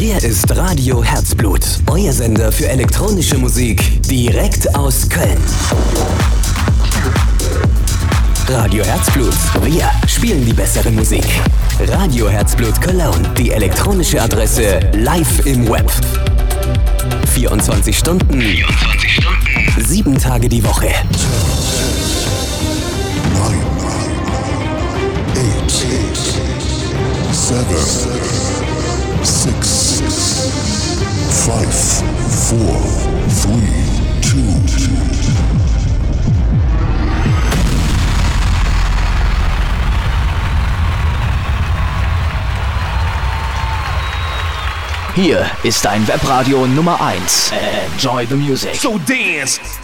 Hier ist Radio Herzblut, euer Sender für elektronische Musik direkt aus Köln. Radio Herzblut, wir spielen die bessere Musik. Radio Herzblut Cologne, die elektronische Adresse live im Web. 24 Stunden, 24 Stunden, 7 Tage die Woche. 9, 8, 7, 6, 5, 4, 3, 2, Hier ist dein Webradio Nummer 1. Enjoy the music. So dance.